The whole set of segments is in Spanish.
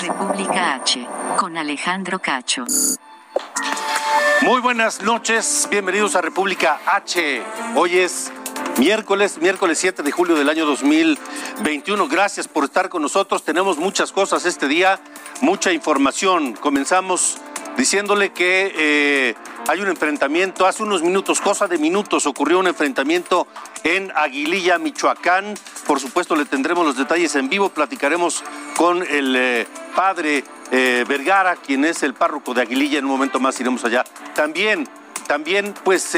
República H, con Alejandro Cacho. Muy buenas noches, bienvenidos a República H. Hoy es miércoles, miércoles 7 de julio del año 2021. Gracias por estar con nosotros. Tenemos muchas cosas este día, mucha información. Comenzamos diciéndole que eh, hay un enfrentamiento, hace unos minutos, cosa de minutos, ocurrió un enfrentamiento en Aguililla, Michoacán. Por supuesto, le tendremos los detalles en vivo, platicaremos con el eh, padre eh, Vergara, quien es el párroco de Aguililla, en un momento más iremos allá. También, también, pues,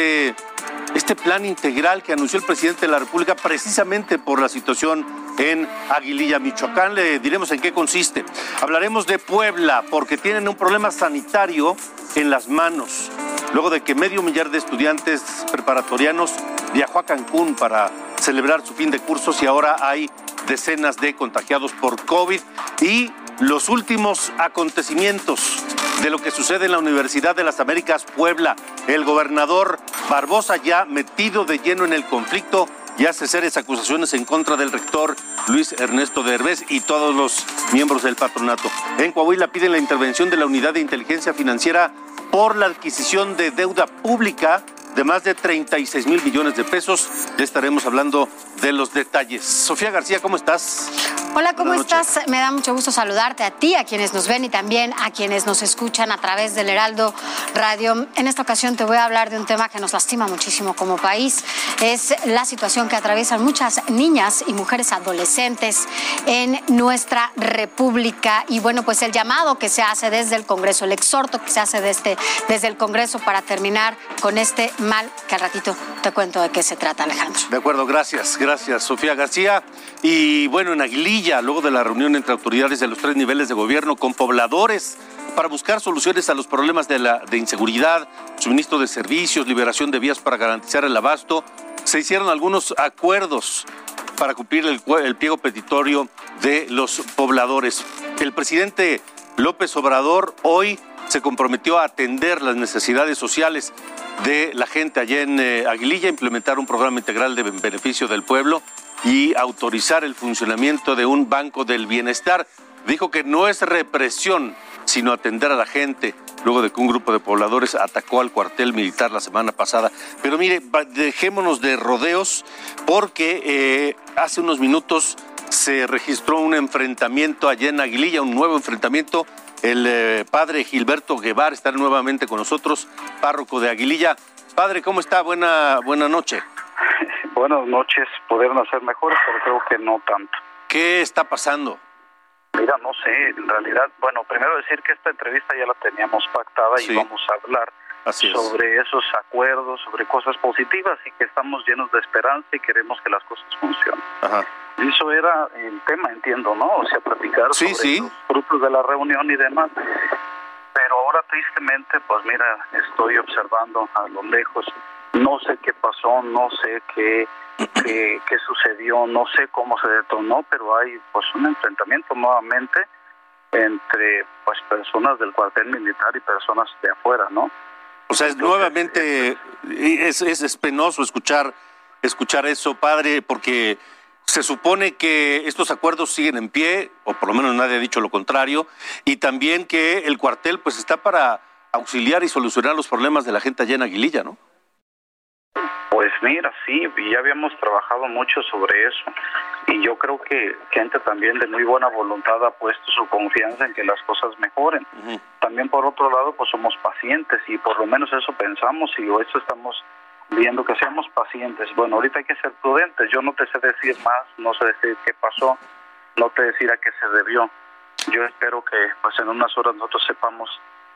este plan integral que anunció el presidente de la República precisamente por la situación en Aguililla, Michoacán. Le diremos en qué consiste. Hablaremos de Puebla porque tienen un problema sanitario en las manos. Luego de que medio millar de estudiantes preparatorianos viajó a Cancún para celebrar su fin de cursos y ahora hay decenas de contagiados por COVID y los últimos acontecimientos de lo que sucede en la Universidad de las Américas Puebla. El gobernador Barbosa ya metido de lleno en el conflicto y hace serias acusaciones en contra del rector Luis Ernesto Derbez y todos los miembros del patronato. En Coahuila piden la intervención de la Unidad de Inteligencia Financiera por la adquisición de deuda pública de más de 36 mil millones de pesos. Ya estaremos hablando de los detalles. Sofía García, ¿cómo estás? Hola, ¿cómo estás? Me da mucho gusto saludarte a ti, a quienes nos ven y también a quienes nos escuchan a través del Heraldo Radio. En esta ocasión te voy a hablar de un tema que nos lastima muchísimo como país. Es la situación que atraviesan muchas niñas y mujeres adolescentes en nuestra República. Y bueno, pues el llamado que se hace desde el Congreso, el exhorto que se hace desde, desde el Congreso para terminar con este mal que al ratito te cuento de qué se trata, Alejandro. De acuerdo, gracias, gracias, Sofía García. Y bueno, en Aguililla, luego de la reunión entre autoridades de los tres niveles de gobierno con pobladores para buscar soluciones a los problemas de, inseguridad, suministro de servicios, liberación de vías para garantizar el abasto, se hicieron algunos acuerdos para cumplir el, el pliego petitorio de los pobladores. El presidente López Obrador hoy se comprometió a atender las necesidades sociales de la gente allá en eh, Aguililla, implementar un programa integral de beneficio del pueblo y autorizar el funcionamiento de un banco del bienestar. Dijo que no es represión, sino atender a la gente, luego de que un grupo de pobladores atacó al cuartel militar la semana pasada. Pero mire, dejémonos de rodeos, porque eh, hace unos minutos se registró un enfrentamiento allá en Aguililla, un nuevo enfrentamiento. El eh, padre Gilberto Guevara está nuevamente con nosotros, párroco de Aguililla. Padre, ¿cómo está? Buena, buena noche. Buenas noches, pudieron hacer mejores, pero creo que no tanto. ¿Qué está pasando? Mira, no sé, en realidad, bueno, primero decir que esta entrevista ya la teníamos pactada Sí. y vamos a hablar Así es. sobre esos acuerdos, sobre cosas positivas y que estamos llenos de esperanza y queremos que las cosas funcionen. Ajá. Eso era el tema, entiendo, ¿no? O sea, platicar Sí, sobre sí. los frutos de la reunión y demás. Pero ahora, tristemente, pues mira, estoy observando a lo lejos. No sé qué pasó, no sé qué, qué, qué sucedió, no sé cómo se detonó, pero hay pues un enfrentamiento nuevamente entre pues personas del cuartel militar y personas de afuera, ¿no? O sea, es nuevamente es, es, es penoso escuchar, escuchar eso, padre, porque se supone que estos acuerdos siguen en pie, o por lo menos nadie ha dicho lo contrario, y también que el cuartel pues está para auxiliar y solucionar los problemas de la gente allá en Aguililla, ¿no? Pues mira, sí, ya habíamos trabajado mucho sobre eso. Y yo creo que gente también de muy buena voluntad ha puesto su confianza en que las cosas mejoren. También por otro lado, pues somos pacientes y por lo menos eso pensamos y eso estamos viendo que seamos pacientes. Bueno, ahorita hay que ser prudentes. Yo no te sé decir más, no sé decir qué pasó, no te decir a qué se debió. Yo espero que pues en unas horas nosotros sepamos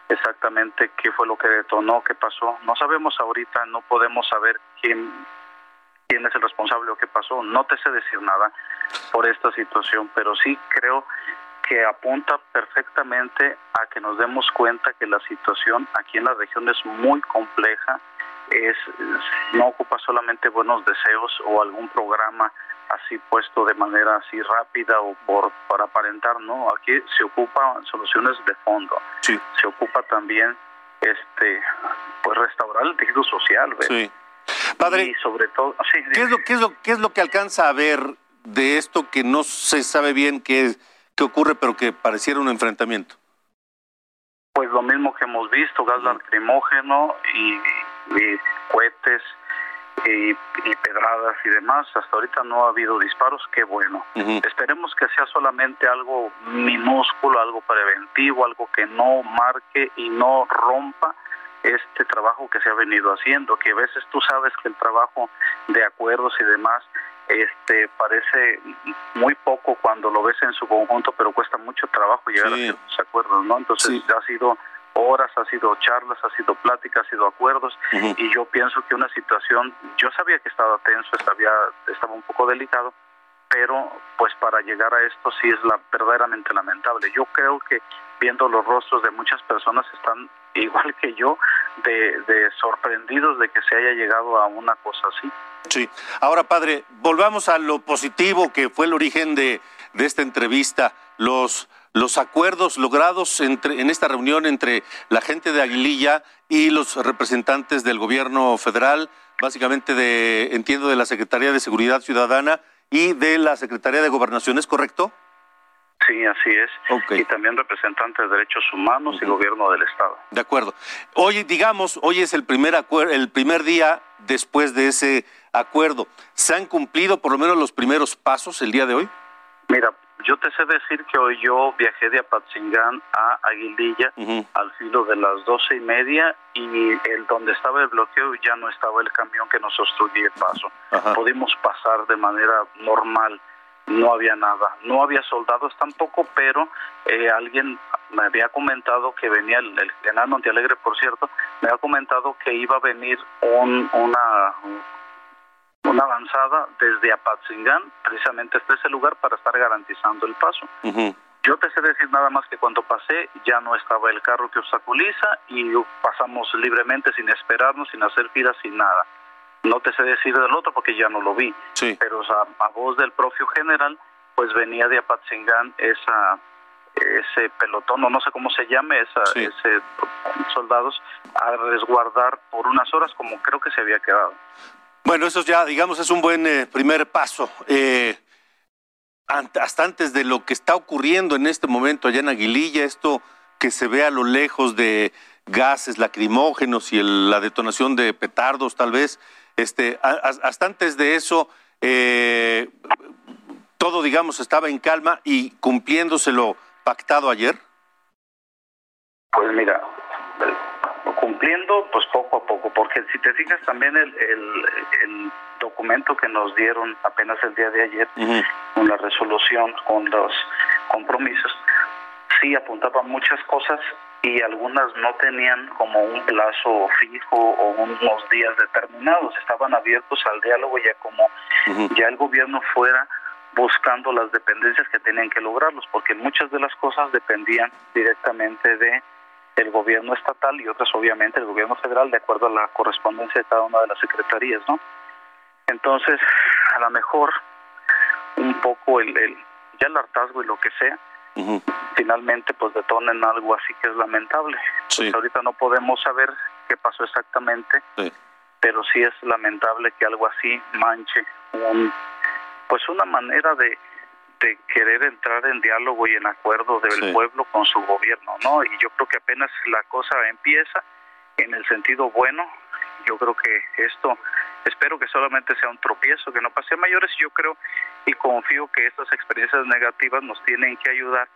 exactamente qué fue lo que detonó, qué pasó. No sabemos ahorita, no podemos saber quién quién es el responsable o qué pasó. No te sé decir nada por esta situación, pero sí creo que apunta perfectamente a que nos demos cuenta que la situación aquí en la región es muy compleja, es no ocupa solamente buenos deseos o algún programa así puesto de manera así rápida o por para aparentar, no, aquí se ocupa soluciones de fondo. Sí. Se ocupa también este pues restaurar el tejido social, ¿ves? Sí. Padre, y sobre todo, sí, ¿qué es lo qué es lo qué es lo que alcanza a ver de esto que no se sabe bien qué qué ocurre, pero que pareciera un enfrentamiento? Pues lo mismo que hemos visto, gas lacrimógeno y, y cohetes y, y, pedradas y demás. Hasta ahorita no ha habido disparos, qué bueno. Esperemos que sea solamente algo minúsculo, algo preventivo, algo que no marque y no rompa este trabajo que se ha venido haciendo, que a veces tú sabes que el trabajo de acuerdos y demás este parece muy poco cuando lo ves en su conjunto, pero cuesta mucho trabajo llegar Sí. a ciertos acuerdos, ¿no? Entonces Sí. ha sido horas, ha sido charlas, ha sido pláticas, ha sido acuerdos y yo pienso que una situación, yo sabía que estaba tenso, estaba, estaba un poco delicado, pero pues para llegar a esto sí es la verdaderamente lamentable. Yo creo que viendo los rostros de muchas personas están igual que yo de, de sorprendidos de que se haya llegado a una cosa así. Sí. Ahora, padre, volvamos a lo positivo que fue el origen de, de esta entrevista, los, los acuerdos logrados entre, en esta reunión entre la gente de Aguililla y los representantes del gobierno federal, básicamente de, entiendo, de la Secretaría de Seguridad Ciudadana y de la Secretaría de Gobernación, ¿es correcto? Sí, así es. Ok. Y también representantes de derechos humanos y gobierno del Estado. De acuerdo. Hoy, digamos, hoy es el primer el primer día después de ese acuerdo. ¿Se han cumplido por lo menos los primeros pasos el día de hoy? Mira, yo te sé decir que hoy yo viajé de Apatzingán a Aguililla al filo de las doce y media y el donde estaba el bloqueo ya no estaba el camión que nos obstruía el paso. Ajá. Pudimos pasar de manera normal, no había nada, no había soldados tampoco, pero eh, alguien me había comentado que venía el, el general Montealegre, por cierto, me había comentado que iba a venir un, una una avanzada desde Apatzingán, precisamente hasta ese lugar para estar garantizando el paso. Yo te sé decir nada más que cuando pasé ya no estaba el carro que obstaculiza y pasamos libremente sin esperarnos, sin hacer filas, sin nada. No te sé decir del otro porque ya no lo vi, Sí. pero o sea, a voz del propio general, pues venía de Apatzingán esa ese pelotón o no sé cómo se llame esa, Sí. ese soldados a resguardar por unas horas como creo que se había quedado. Bueno, eso ya, digamos, es un buen eh, primer paso. Eh, hasta antes de lo que está ocurriendo en este momento allá en Aguililla, esto que se ve a lo lejos de gases lacrimógenos y el- la detonación de petardos, tal vez, este, hasta antes de eso, eh, todo, digamos, estaba en calma y cumpliéndose lo pactado ayer. Pues mira, cumpliendo pues poco a poco, porque si te fijas también el, el, el documento que nos dieron apenas el día de ayer, con la resolución, con los compromisos, sí apuntaba muchas cosas y algunas no tenían como un plazo fijo o unos días determinados, estaban abiertos al diálogo ya como ya el gobierno fuera buscando las dependencias que tenían que lograrlos, porque muchas de las cosas dependían directamente de el gobierno estatal y otras obviamente el gobierno federal de acuerdo a la correspondencia de cada una de las secretarías, ¿no? Entonces, a lo mejor un poco el, el ya el hartazgo y lo que sea, finalmente pues detonen algo así que es lamentable. Sí. Pues ahorita no podemos saber qué pasó exactamente, Sí. pero sí es lamentable que algo así manche un pues una manera de de querer entrar en diálogo y en acuerdo del Sí. pueblo con su gobierno, ¿no? Y yo creo que apenas la cosa empieza en el sentido bueno, yo creo que esto espero que solamente sea un tropiezo, que no pase a mayores, yo creo y confío que estas experiencias negativas nos tienen que ayudar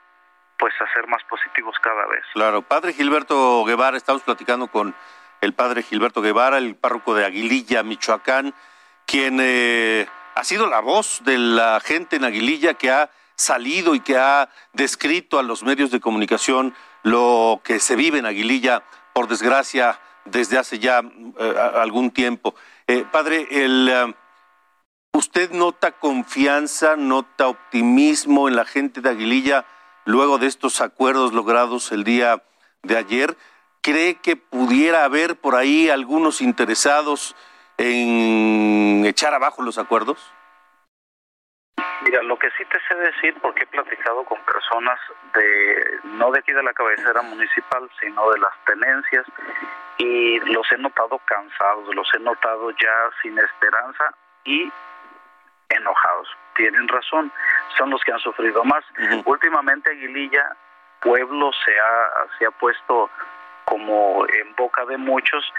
pues a ser más positivos cada vez. Claro, padre Gilberto Guevara, estamos platicando con el padre Gilberto Guevara, el párroco de Aguililla, Michoacán, quien eh, ha sido la voz de la gente en Aguililla que ha salido y que ha descrito a los medios de comunicación lo que se vive en Aguililla, por desgracia, desde hace ya eh, algún tiempo. Eh, padre, eh, ¿usted nota confianza, nota optimismo en la gente de Aguililla luego de estos acuerdos logrados el día de ayer? ¿Cree que pudiera haber por ahí algunos interesados en echar abajo los acuerdos? Mira, lo que sí te sé decir, porque he platicado con personas de, no de aquí de la cabecera municipal, sino de las tenencias, y los he notado cansados, los he notado ya sin esperanza y enojados. Tienen razón, son los que han sufrido más. Últimamente Aguililla, pueblo, se ha, se ha puesto como en boca de muchos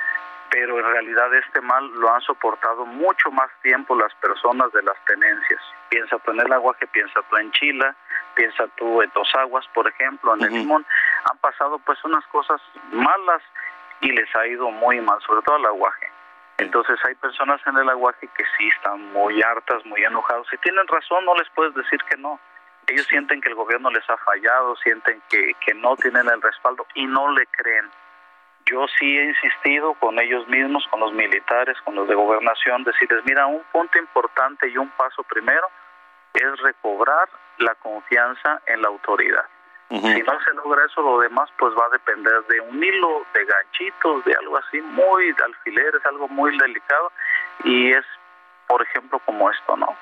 pero en realidad este mal lo han soportado mucho más tiempo las personas de las tenencias. Piensa tú en el agua que piensa tú en Chila, piensa tú en Dos Aguas, por ejemplo, en el Limón. Han pasado pues unas cosas malas y les ha ido muy mal, sobre todo al aguaje. Entonces hay personas en el aguaje que sí están muy hartas, muy enojados. Si tienen razón, no les puedes decir que no. Ellos sienten que el gobierno les ha fallado, sienten que, que no tienen el respaldo y no le creen yo sí he insistido con ellos mismos, con los militares, con los de gobernación, decirles, mira, un punto importante y un paso primero es recobrar la confianza en la autoridad. Si no se logra eso, lo demás pues va a depender de un hilo, de ganchitos, de algo así muy alfileres, algo muy delicado y es, por ejemplo, como esto, ¿no?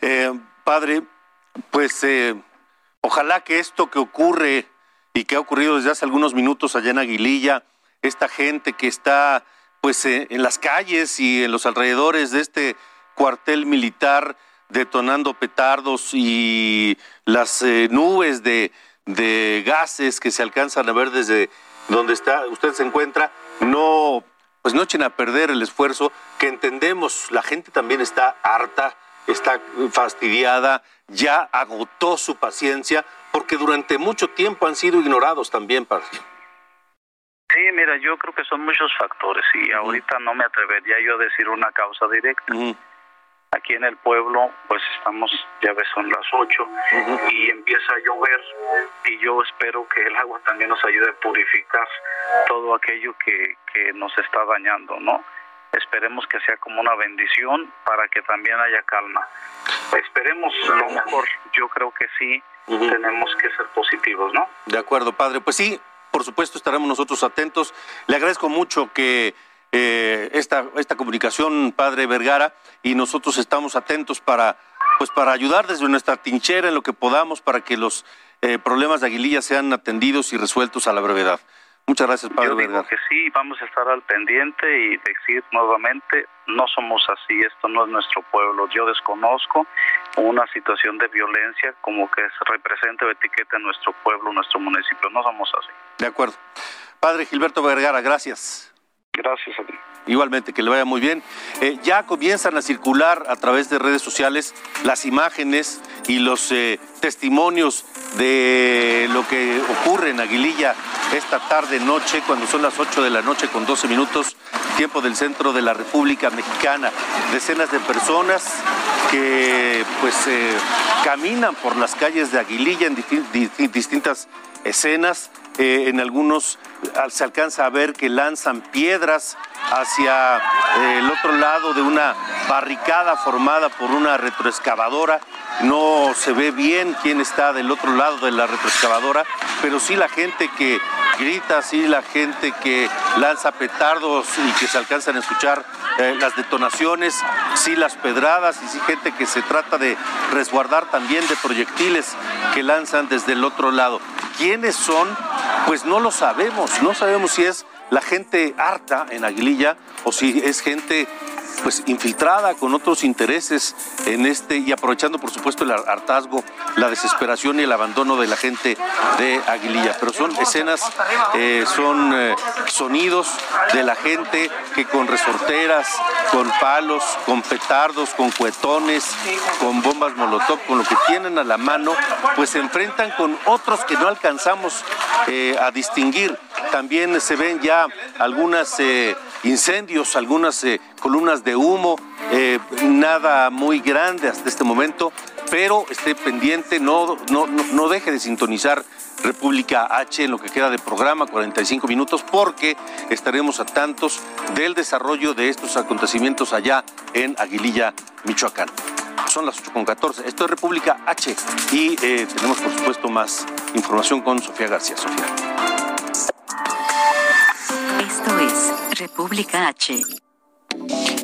eh, padre, pues eh, ojalá que esto que ocurre y que ha ocurrido desde hace algunos minutos allá en Aguililla, esta gente que está pues eh, en las calles y en los alrededores de este cuartel militar detonando petardos y las eh, nubes de, de gases que se alcanzan a ver desde donde está usted se encuentra, no pues no echen a perder el esfuerzo que entendemos, la gente también está harta, está fastidiada, ya agotó su paciencia, porque durante mucho tiempo han sido ignorados también, padre. Sí, mira, yo creo que son muchos factores y ahorita no me atrevería yo a decir una causa directa. Aquí en el pueblo, pues estamos, ya ves, son las 8 y empieza a llover y yo espero que el agua también nos ayude a purificar todo aquello que, que nos está dañando, ¿no? Esperemos que sea como una bendición para que también haya calma. Esperemos lo mejor, yo creo que sí, tenemos que ser positivos, ¿no? De acuerdo, padre. Pues sí, por supuesto estaremos nosotros atentos. Le agradezco mucho que eh, esta, esta comunicación, padre Vergara, y nosotros estamos atentos para, pues para ayudar desde nuestra tinchera en lo que podamos para que los eh, problemas de Aguililla sean atendidos y resueltos a la brevedad. Muchas gracias, Padre Yo digo que sí, vamos a estar al pendiente y decir nuevamente, no somos así, esto no es nuestro pueblo. Yo desconozco una situación de violencia como que se represente o etiquete en nuestro pueblo, nuestro municipio. No somos así. De acuerdo. Padre Gilberto Vergara, gracias. Gracias a ti. Igualmente, que le vaya muy bien. Eh, ya comienzan a circular a través de redes sociales las imágenes y los eh, testimonios de lo que ocurre en Aguililla esta tarde noche, cuando son las 8 de la noche con 12 minutos, tiempo del centro de la República Mexicana. Decenas de personas que pues eh, caminan por las calles de Aguililla en distintas escenas. Eh, en algunos se alcanza a ver que lanzan piedras hacia eh, el otro lado de una barricada formada por una retroexcavadora. No se ve bien quién está del otro lado de la retroexcavadora, pero sí la gente que grita, sí la gente que lanza petardos y que se alcanzan a escuchar eh, las detonaciones, sí las pedradas y sí gente que se trata de resguardar también de proyectiles que lanzan desde el otro lado. ¿Quiénes son? Pues no lo sabemos, no sabemos si es la gente harta en Aguililla o si es gente pues infiltrada con otros intereses en este y aprovechando por supuesto el hartazgo, la desesperación y el abandono de la gente de Aguililla. Pero son escenas, eh, son eh, sonidos de la gente que con resorteras, con palos, con petardos, con cuetones, con bombas molotov, con lo que tienen a la mano, pues se enfrentan con otros que no alcanzamos eh, a distinguir. También se ven ya algunas incendios, algunas columnas de humo, eh, nada muy grande hasta este momento, pero esté pendiente, no, no, no deje de sintonizar República H en lo que queda de programa, 45 minutos, porque estaremos a tantos del desarrollo de estos acontecimientos allá en Aguililla, Michoacán. Son las 8.14. Esto es República H y eh, tenemos, por supuesto, más información con Sofía García. Sofía. Esto es República H.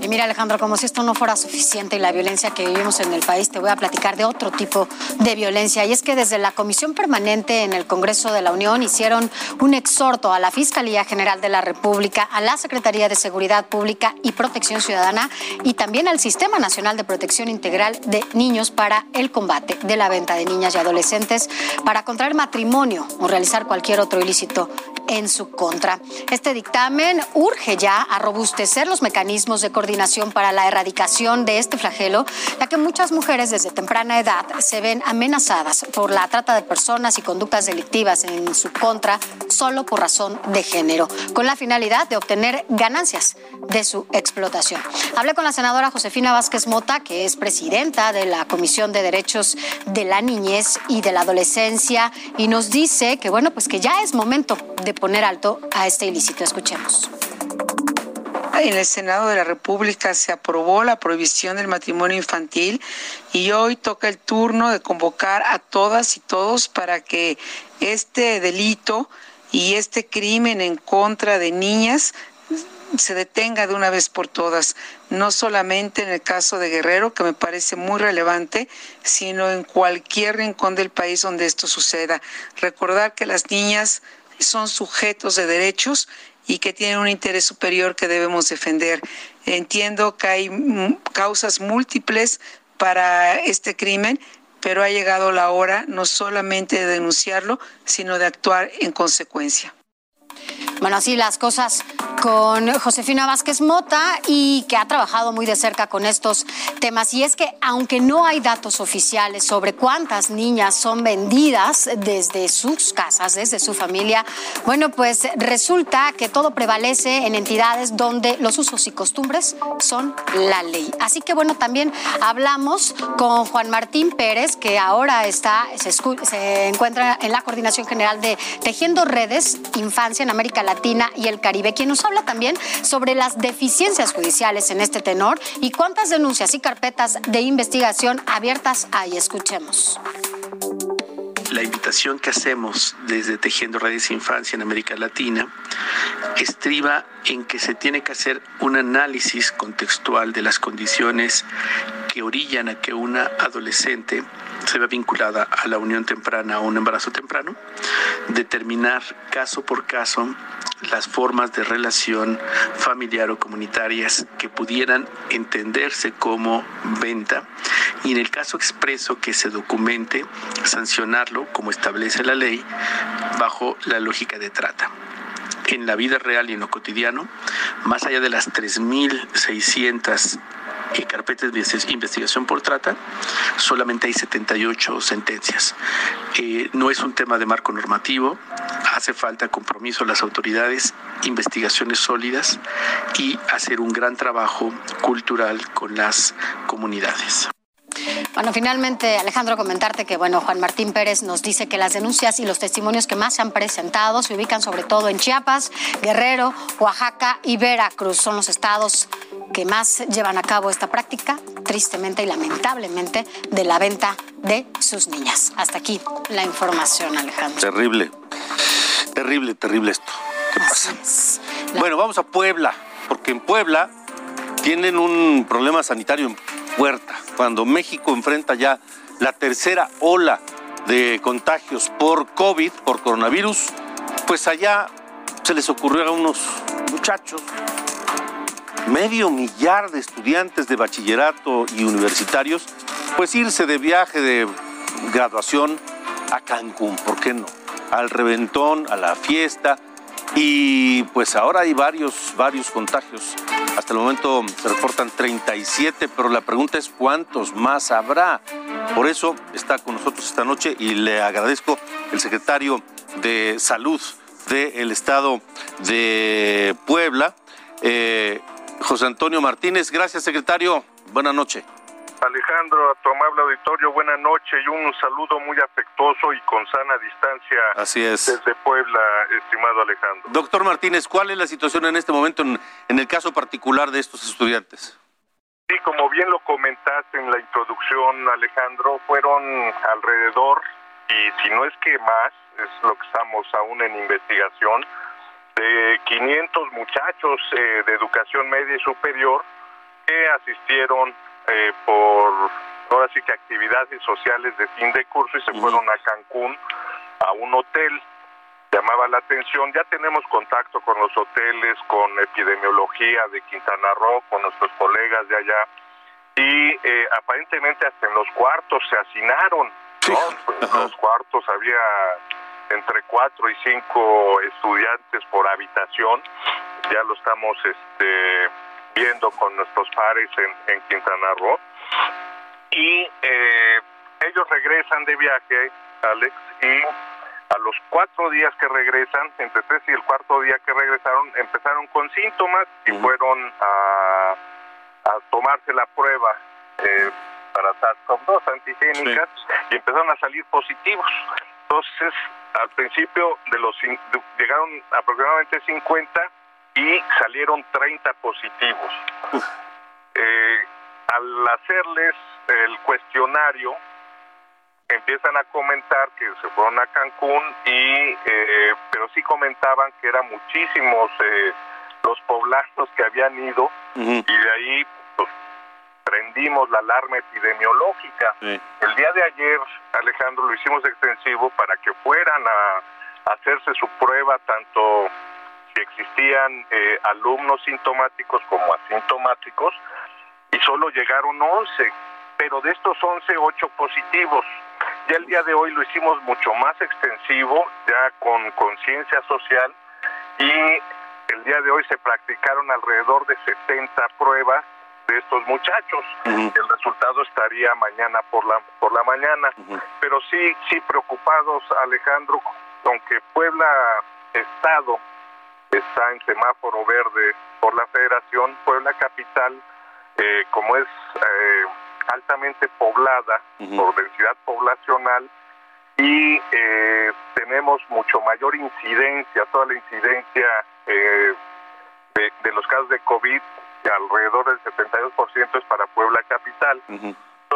Mira, Alejandro, como si esto no fuera suficiente y la violencia que vivimos en el país, te voy a platicar de otro tipo de violencia. Y es que desde la Comisión Permanente en el Congreso de la Unión hicieron un exhorto a la Fiscalía General de la República, a la Secretaría de Seguridad Pública y Protección Ciudadana y también al Sistema Nacional de Protección Integral de Niños para el combate de la venta de niñas y adolescentes para contraer matrimonio o realizar cualquier otro ilícito en su contra. Este dictamen urge ya a robustecer los mecanismos de coordinación para la erradicación de este flagelo, ya que muchas mujeres desde temprana edad se ven amenazadas por la trata de personas y conductas delictivas en su contra solo por razón de género, con la finalidad de obtener ganancias de su explotación. Hablé con la senadora Josefina Vázquez Mota, que es presidenta de la Comisión de Derechos de la Niñez y de la Adolescencia, y nos dice que bueno, pues que ya es momento de poner alto a este ilícito. Escuchemos. En el Senado de la República se aprobó la prohibición del matrimonio infantil y hoy toca el turno de convocar a todas y todos para que este delito y este crimen en contra de niñas se detenga de una vez por todas, no solamente en el caso de Guerrero, que me parece muy relevante, sino en cualquier rincón del país donde esto suceda. Recordar que las niñas son sujetos de derechos y que tienen un interés superior que debemos defender. Entiendo que hay causas múltiples para este crimen, pero ha llegado la hora no solamente de denunciarlo, sino de actuar en consecuencia. Bueno, así las cosas con Josefina Vázquez Mota y que ha trabajado muy de cerca con estos temas. Y es que aunque no hay datos oficiales sobre cuántas niñas son vendidas desde sus casas, desde su familia, bueno, pues resulta que todo prevalece en entidades donde los usos y costumbres son la ley. Así que bueno, también hablamos con Juan Martín Pérez, que ahora está, se, se encuentra en la Coordinación General de Tejiendo Redes Infancia en América Latina y el Caribe, quien nos habla también sobre las deficiencias judiciales en este tenor y cuántas denuncias y carpetas de investigación abiertas hay. Escuchemos la invitación que hacemos desde Tejiendo Redes Infancia en América Latina estriba en que se tiene que hacer un análisis contextual de las condiciones que orillan a que una adolescente se vea vinculada a la unión temprana o un embarazo temprano, determinar caso por caso las formas de relación familiar o comunitarias que pudieran entenderse como venta y en el caso expreso que se documente, sancionarlo como establece la ley bajo la lógica de trata. En la vida real y en lo cotidiano, más allá de las 3.600 carpetas de investigación por trata, solamente hay 78 sentencias. Eh, no es un tema de marco normativo, hace falta compromiso de las autoridades, investigaciones sólidas y hacer un gran trabajo cultural con las comunidades. Bueno, finalmente, Alejandro, comentarte que, bueno, Juan Martín Pérez nos dice que las denuncias y los testimonios que más se han presentado se ubican sobre todo en Chiapas, Guerrero, Oaxaca y Veracruz. Son los estados que más llevan a cabo esta práctica, tristemente y lamentablemente, de la venta de sus niñas. Hasta aquí la información, Alejandro. Terrible, terrible, terrible esto. ¿Qué pasa? Bueno, vamos a Puebla, porque en Puebla tienen un problema sanitario Cuando México enfrenta ya la tercera ola de contagios por COVID, por coronavirus, pues allá se les ocurrió a unos muchachos, medio millar de estudiantes de bachillerato y universitarios, pues irse de viaje de graduación a Cancún, ¿por qué no? Al reventón, a la fiesta, y pues ahora hay varios, varios contagios. Hasta el momento se reportan 37, pero la pregunta es cuántos más habrá. Por eso está con nosotros esta noche y le agradezco el secretario de Salud del Estado de Puebla, eh, José Antonio Martínez. Gracias, secretario. Buenas noches. Alejandro, a tu amable auditorio, buena noche y un saludo muy afectuoso y con sana distancia. Así es. Desde Puebla, estimado Alejandro. Doctor Martínez, ¿cuál es la situación en este momento en, en el caso particular de estos estudiantes? Sí, como bien lo comentaste en la introducción, Alejandro, fueron alrededor, y si no es que más, es lo que estamos aún en investigación, de 500 muchachos eh, de educación media y superior que asistieron eh, por, ahora sí que actividades sociales de fin de curso y se fueron a Cancún a un hotel. Llamaba la atención, ya tenemos contacto con los hoteles, con epidemiología de Quintana Roo, con nuestros colegas de allá, y eh, aparentemente hasta en los cuartos se hacinaron, ¿no? En los cuartos había entre cuatro y cinco estudiantes por habitación, ya lo estamos este viendo con nuestros pares en, en Quintana Roo. Y eh, ellos regresan de viaje, Alex, y a los cuatro días que regresan, entre tres y el cuarto día que regresaron, empezaron con síntomas y fueron a, a tomarse la prueba eh, para SARS-CoV-2 antigénicas y empezaron a salir positivos. Entonces, al principio de los llegaron aproximadamente 50 y salieron 30 positivos. Eh, al hacerles el cuestionario, empiezan a comentar que se fueron a Cancún y eh, pero sí comentaban que eran muchísimos eh, los poblanos que habían ido y de ahí pues, prendimos la alarma epidemiológica. El día de ayer, Alejandro, lo hicimos extensivo para que fueran a hacerse su prueba tanto si existían eh, alumnos sintomáticos como asintomáticos y solo llegaron 11, pero de estos 11, 8 positivos. Ya el día de hoy lo hicimos mucho más extensivo, ya con conciencia social y el día de hoy se practicaron alrededor de 70 pruebas de estos muchachos. El resultado estaría mañana por la por la mañana, pero sí sí preocupados Alejandro, aunque Puebla estado está en semáforo verde por la Federación, Puebla capital eh, como es eh, altamente poblada por densidad poblacional y eh, tenemos mucho mayor incidencia, toda la incidencia eh, de, de, los casos de COVID, alrededor del 72% es para Puebla capital.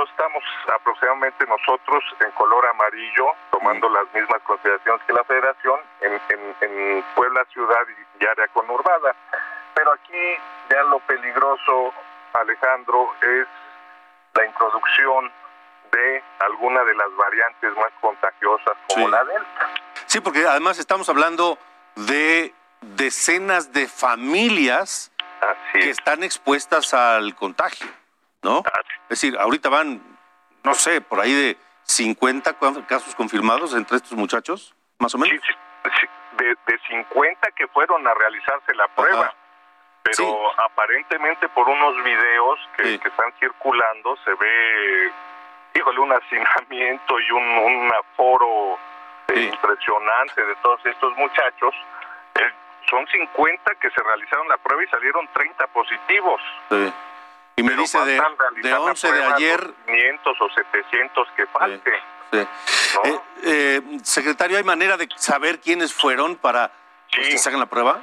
Estamos aproximadamente nosotros en color amarillo, tomando las mismas consideraciones que la federación, en, en, en Puebla ciudad y área conurbada. Pero aquí ya lo peligroso Alejandro, es la introducción de alguna de las variantes más contagiosas como Sí. la Delta. Sí, porque además estamos hablando de decenas de familias que están expuestas al contagio, ¿no? Es decir, ahorita van, no sé, por ahí de 50 cu- casos confirmados entre estos muchachos, más o menos. De, de 50 que fueron a realizarse la prueba. Pero aparentemente por unos videos que, que están circulando se ve, híjole, un hacinamiento y un, un aforo eh, impresionante de todos estos muchachos. Son 50 que se realizaron la prueba y salieron 30 positivos. Sí. Y me dice de, de realizar la 11 de ayer, los 500 o 700 que falten. Sí. Eh, eh, secretario, ¿hay manera de saber quiénes fueron para pues, que se hagan la prueba?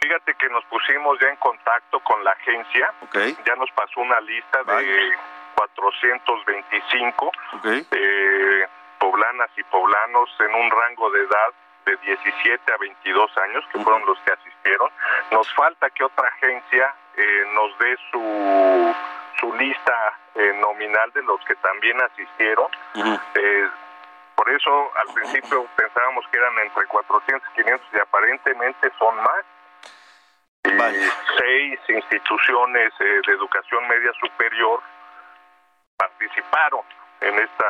Fíjate que nos pusimos ya en contacto con la agencia. Ok, Ya nos pasó una lista de 425 ok. eh, poblanas y poblanos en un rango de edad de 17 a 22 años, que fueron los que asistieron. Nos falta que otra agencia eh, nos dé su, su lista eh, nominal de los que también asistieron. Eh, por eso al principio pensábamos que eran entre 400 y 500 y aparentemente son más. Y seis instituciones eh, de educación media superior participaron en esta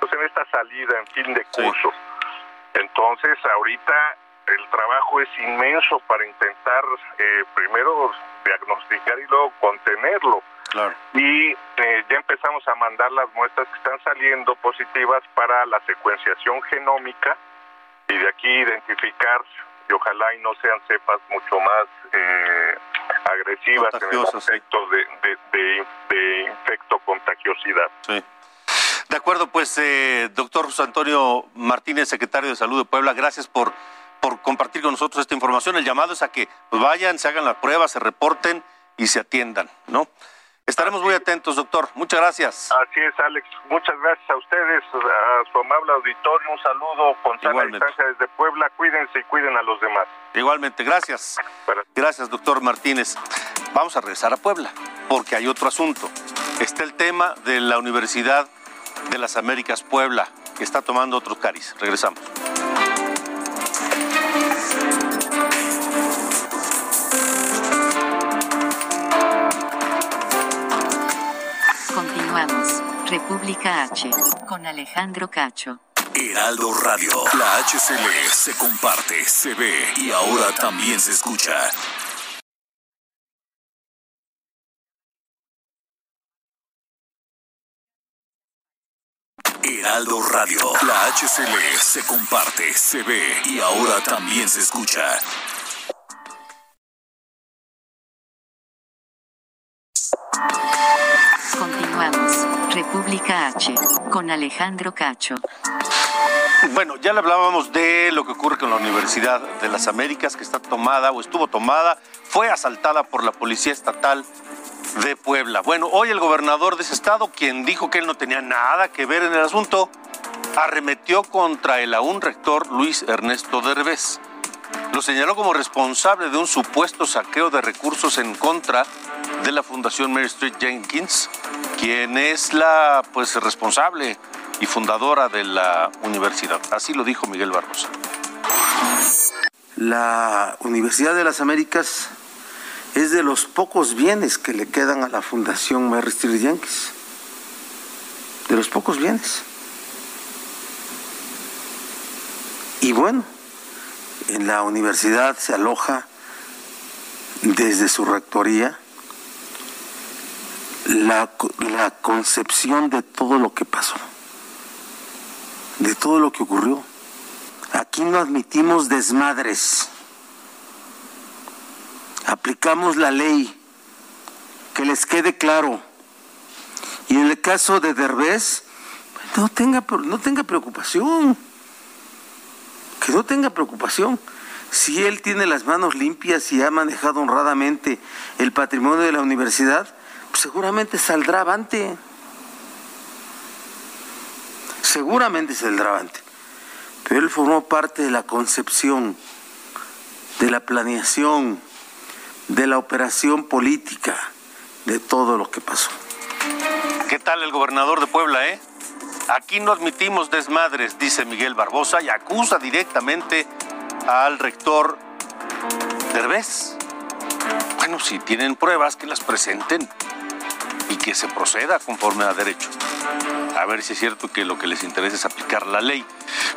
pues en esta salida en fin de curso. Entonces ahorita el trabajo es inmenso para intentar eh, primero diagnosticar y luego contenerlo. Claro. Y eh, ya empezamos a mandar las muestras que están saliendo positivas para la secuenciación genómica y de aquí identificar y ojalá y no sean cepas mucho más eh, agresivas en el aspecto de, de, de, infecto contagiosidad. Sí. De acuerdo, pues, eh, doctor José Antonio Martínez, secretario de Salud de Puebla, gracias por, por compartir con nosotros esta información. El llamado es a que pues, vayan, se hagan las pruebas, se reporten y se atiendan, ¿no? Estaremos muy atentos, doctor. Muchas gracias. Así es, Alex. Muchas gracias a ustedes, a su amable auditorio. Un saludo con sana distancia desde Puebla. Cuídense y cuiden a los demás. Igualmente, gracias. Gracias, doctor Martínez. Vamos a regresar a Puebla, porque hay otro asunto. Está el tema de la Universidad de las Américas Puebla, que está tomando otros caris. Regresamos. Continuamos. República H. Con Alejandro Cacho. Heraldo Radio. La HCL se comparte, se ve y ahora también se escucha. Heraldo Radio. La HCL se comparte, se ve y ahora también se escucha. Continuamos. República H. Con Alejandro Cacho. Bueno, ya le hablábamos de lo que ocurre con la Universidad de las Américas, que está tomada o estuvo tomada, fue asaltada por la Policía Estatal de Puebla. Bueno, hoy el gobernador de ese estado, quien dijo que él no tenía nada que ver en el asunto, arremetió contra el aún rector Luis Ernesto Derbez. Lo señaló como responsable de un supuesto saqueo de recursos en contra de la Fundación Mary Street Jenkins, quien es la pues responsable y fundadora de la universidad. Así lo dijo Miguel Barbosa. La Universidad de las Américas es de los pocos bienes que le quedan a la Fundación Mary Street Jenkins. De los pocos bienes. Y bueno, en la universidad se aloja desde su rectoría la, la, concepción de todo lo que pasó, de todo lo que ocurrió. Aquí no admitimos desmadres aplicamos la ley, que les quede claro. Y en el caso de Derbez, no tenga, no tenga preocupación, que no tenga preocupación. Si él tiene las manos limpias y ha manejado honradamente el patrimonio de la universidad, pues seguramente saldrá avante. Seguramente saldrá avante. Pero él formó parte de la concepción, de la planeación, de la operación política de todo lo que pasó. ¿Qué tal el gobernador de Puebla, eh? Aquí no admitimos desmadres, dice Miguel Barbosa, y acusa directamente al rector Derbez. Bueno, si tienen pruebas, que las presenten y que se proceda conforme a derecho. A ver si es cierto que lo que les interesa es aplicar la ley.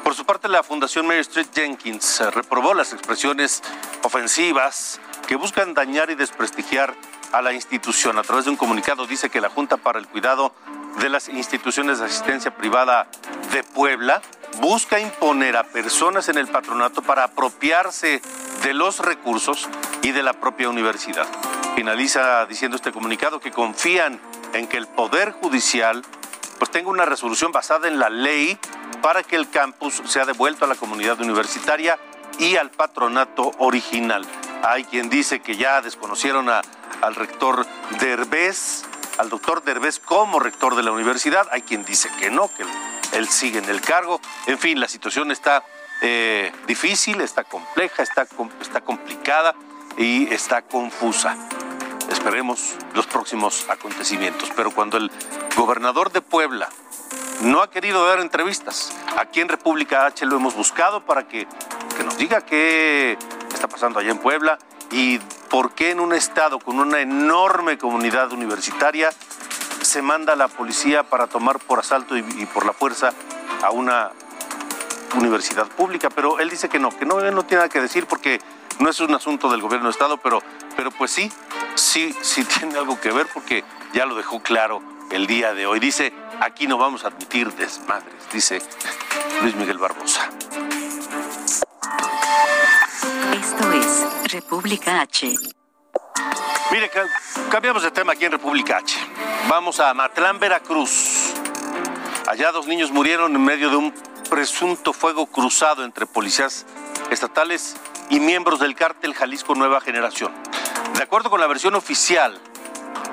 Por su parte, la Fundación Mary Street Jenkins reprobó las expresiones ofensivas que buscan dañar y desprestigiar a la institución. A través de un comunicado dice que la Junta para el Cuidado de las Instituciones de Asistencia Privada de Puebla busca imponer a personas en el patronato para apropiarse de los recursos y de la propia universidad. Finaliza diciendo este comunicado que confían en que el Poder Judicial pues tenga una resolución basada en la ley para que el campus sea devuelto a la comunidad universitaria y al patronato original. Hay quien dice que ya desconocieron al rector Derbez, al doctor Derbez como rector de la universidad. Hay quien dice que no, que él sigue en el cargo. En fin, la situación está eh, difícil, está compleja, está, está complicada y está confusa. Esperemos los próximos acontecimientos. Pero cuando el gobernador de Puebla no ha querido dar entrevistas, aquí en República H lo hemos buscado para que, que nos diga qué está pasando allá en Puebla y por qué en un estado con una enorme comunidad universitaria se manda la policía para tomar por asalto y, por la fuerza a una universidad pública. Pero él dice que no, que no, no tiene nada que decir porque no es un asunto del gobierno de estado, pero, pero pues sí, sí, sí tiene algo que ver porque ya lo dejó claro el día de hoy. Dice, aquí no vamos a admitir desmadres, dice Luis Miguel Barbosa. Esto es República H. Mire, cambiamos de tema aquí en República H. Vamos a Matlán, Veracruz. Allá dos niños murieron en medio de un presunto fuego cruzado entre policías estatales y miembros del cártel Jalisco Nueva Generación. De acuerdo con la versión oficial,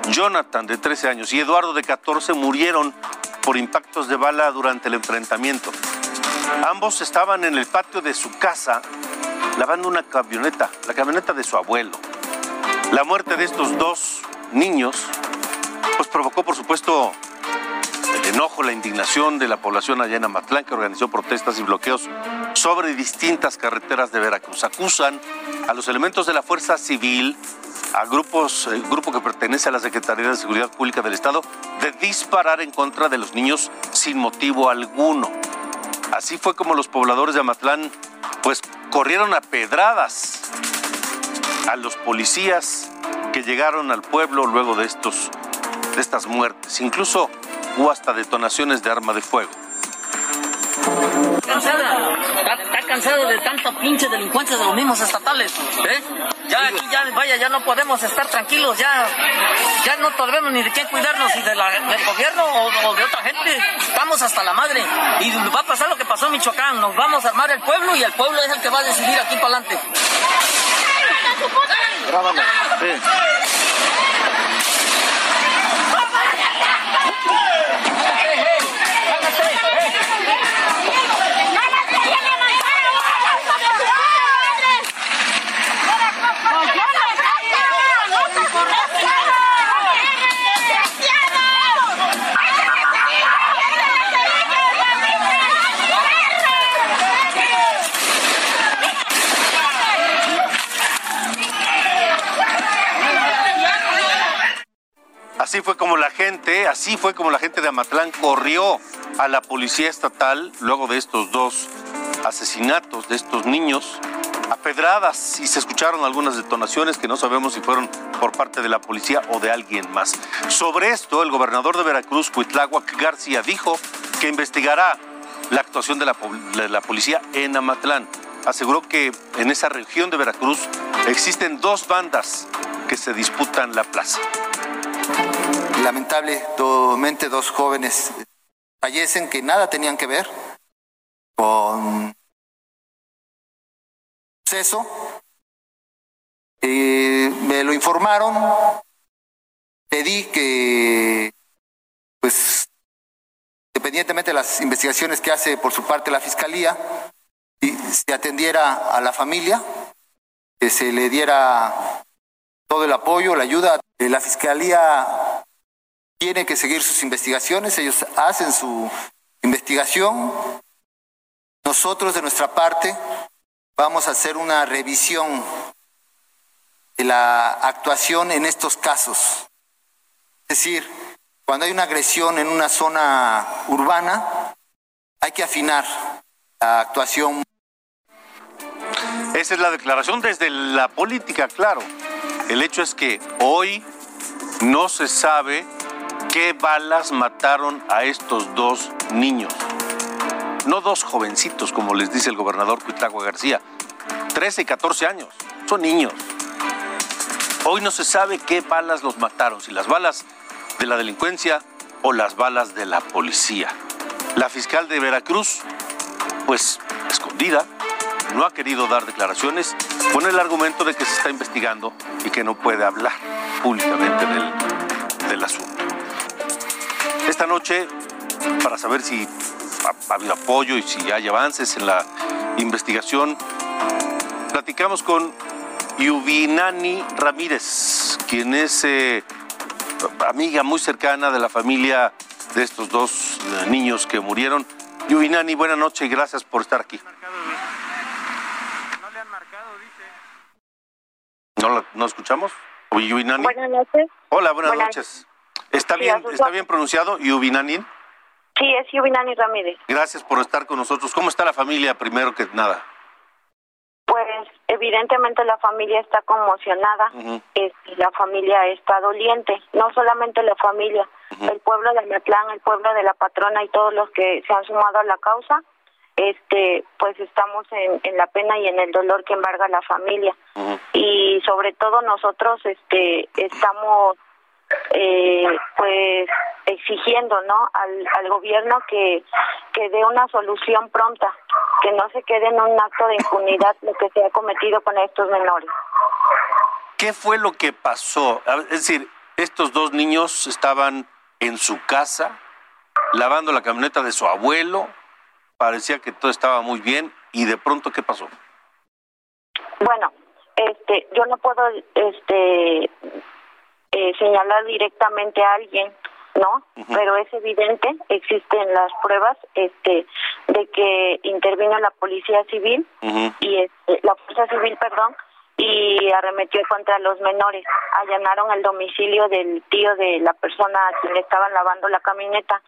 Jonathan, de 13 años, y Eduardo, de 14, murieron por impactos de bala durante el enfrentamiento. Ambos estaban en el patio de su casa lavando una camioneta, la camioneta de su abuelo. La muerte de estos dos niños pues provocó por supuesto enojo, la indignación de la población allá en Amatlán que organizó protestas y bloqueos sobre distintas carreteras de Veracruz. Acusan a los elementos de la Fuerza Civil, a grupos, el grupo que pertenece a la Secretaría de Seguridad Pública del Estado, de disparar en contra de los niños sin motivo alguno. Así fue como los pobladores de Amatlán pues corrieron a pedradas a los policías que llegaron al pueblo luego de estos de estas muertes. Incluso hubo hasta detonaciones de arma de fuego. está, cansado de tanta pinche delincuencia de los mismos estatales, ¿eh? Ya aquí ya, vaya, ya no podemos estar tranquilos, ya, ya no podemos ni de quién cuidarnos, de del gobierno o, de otra gente. Estamos hasta la madre. Y va a pasar lo que pasó en Michoacán. Nos vamos a armar el pueblo y el pueblo es el que va a decidir aquí para adelante. Así fue como la gente, así fue como la gente de Amatlán corrió a la policía estatal luego de estos dos asesinatos de estos niños a pedradas y se escucharon algunas detonaciones que no sabemos si fueron por parte de la policía o de alguien más. Sobre esto, el gobernador de Veracruz, Cuitláhuac García, dijo que investigará la actuación de la, de la policía en Amatlán. Aseguró que en esa región de Veracruz existen dos bandas que se disputan la plaza. Lamentablemente dos jóvenes fallecen que nada tenían que ver con proceso. Eh, me lo informaron, pedí que, pues, independientemente de las investigaciones que hace por su parte la Fiscalía, se atendiera a la familia, que se le diera todo el apoyo, la ayuda. La Fiscalía tiene que seguir sus investigaciones, ellos hacen su investigación. Nosotros de nuestra parte vamos a hacer una revisión de la actuación en estos casos. Es decir, cuando hay una agresión en una zona urbana, hay que afinar la actuación. Esa es la declaración desde la política, claro. El hecho es que hoy no se sabe qué balas mataron a estos dos niños. No dos jovencitos, como les dice el gobernador Cuitlagua García. 13 y 14 años. Son niños. Hoy no se sabe qué balas los mataron, si las balas de la delincuencia o las balas de la policía. La fiscal de Veracruz, pues escondida, no ha querido dar declaraciones con el argumento de que se está investigando y que no puede hablar públicamente del, del asunto. Esta noche, para saber si ha, habido apoyo y si hay avances en la investigación, platicamos con Yubinani Ramírez, quien es eh, amiga muy cercana de la familia de estos dos eh, niños que murieron. Yubinani, buenas noches y gracias por estar aquí. ¿No ¿No escuchamos? Buenas noches. Hola, buenas, noches. ¿Está bien, está bien pronunciado, Yubinani? Sí, es Yubinani Ramírez. Gracias por estar con nosotros. ¿Cómo está la familia, primero que nada? Pues evidentemente la familia está conmocionada, este, la familia está doliente, no solamente la familia, el pueblo de Metlán, el pueblo de la patrona y todos los que se han sumado a la causa este pues estamos en, en la pena y en el dolor que embarga la familia. Y sobre todo nosotros este estamos eh, pues exigiendo no al, al gobierno que, que dé una solución pronta que no se quede en un acto de impunidad lo que se ha cometido con estos menores. ¿Qué fue lo que pasó? Es decir, estos dos niños estaban en su casa lavando la camioneta de su abuelo, parecía que todo estaba muy bien y de pronto ¿qué pasó? Bueno, este, yo no puedo, este, eh, señalar directamente a alguien, ¿no? Pero es evidente, existen las pruebas, este, de que intervino la policía civil y este, la fuerza civil, perdón, y arremetió contra los menores. Allanaron el domicilio del tío de la persona a quien le estaban lavando la camioneta.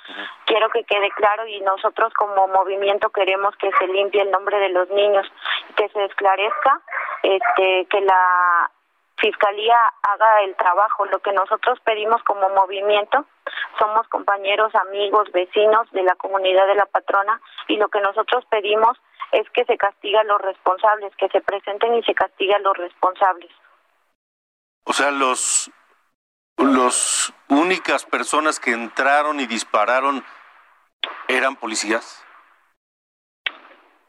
Quiero que quede claro y nosotros como movimiento queremos que se limpie el nombre de los niños, que se esclarezca, este, que la fiscalía haga el trabajo. Lo que nosotros pedimos como movimiento somos compañeros, amigos, vecinos de la comunidad de la patrona y lo que nosotros pedimos es que se castiga a los responsables, que se presenten y se castiga a los responsables. O sea, los los únicas personas que entraron y dispararon eran policías.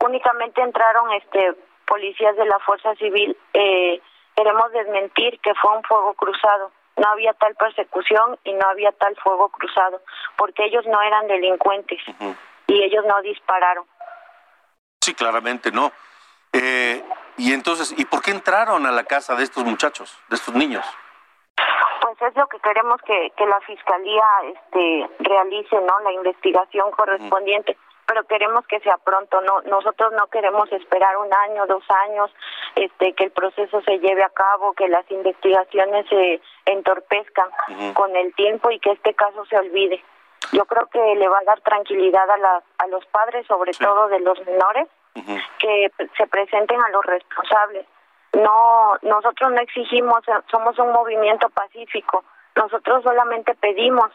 Únicamente entraron este policías de la Fuerza Civil. Eh, queremos desmentir que fue un fuego cruzado. No había tal persecución y no había tal fuego cruzado, porque ellos no eran delincuentes y ellos no dispararon. Sí, claramente no. Eh, y entonces, ¿y por qué entraron a la casa de estos muchachos, de estos niños? Pues es lo que queremos que, que la fiscalía este realice, ¿no? La investigación correspondiente, pero queremos que sea pronto, no nosotros no queremos esperar un año, dos años, este que el proceso se lleve a cabo, que las investigaciones se entorpezcan con el tiempo y que este caso se olvide. Yo creo que le va a dar tranquilidad a la, a los padres, sobre todo de los menores, que se presenten a los responsables. No, nosotros no exigimos, somos un movimiento pacífico. Nosotros solamente pedimos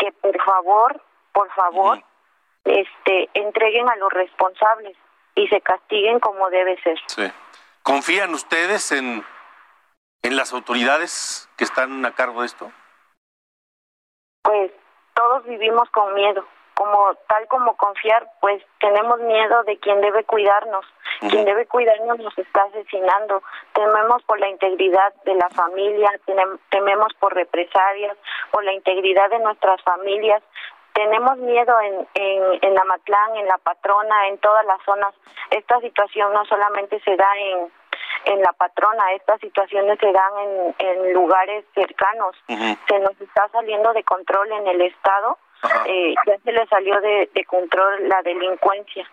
que por favor, por favor, este, entreguen a los responsables y se castiguen como debe ser. Sí. ¿Confían ustedes en, en las autoridades que están a cargo de esto? Pues todos vivimos con miedo, como tal como confiar, pues tenemos miedo de quien debe cuidarnos, quien debe cuidarnos nos está asesinando, tememos por la integridad de la familia, tememos por represalias, por la integridad de nuestras familias, tenemos miedo en, en, en Amatlán, en La Patrona, en todas las zonas. Esta situación no solamente se da en, en La Patrona, estas situaciones se dan en, en lugares cercanos. Se nos está saliendo de control en el Estado, eh, ya se le salió de, de control la delincuencia.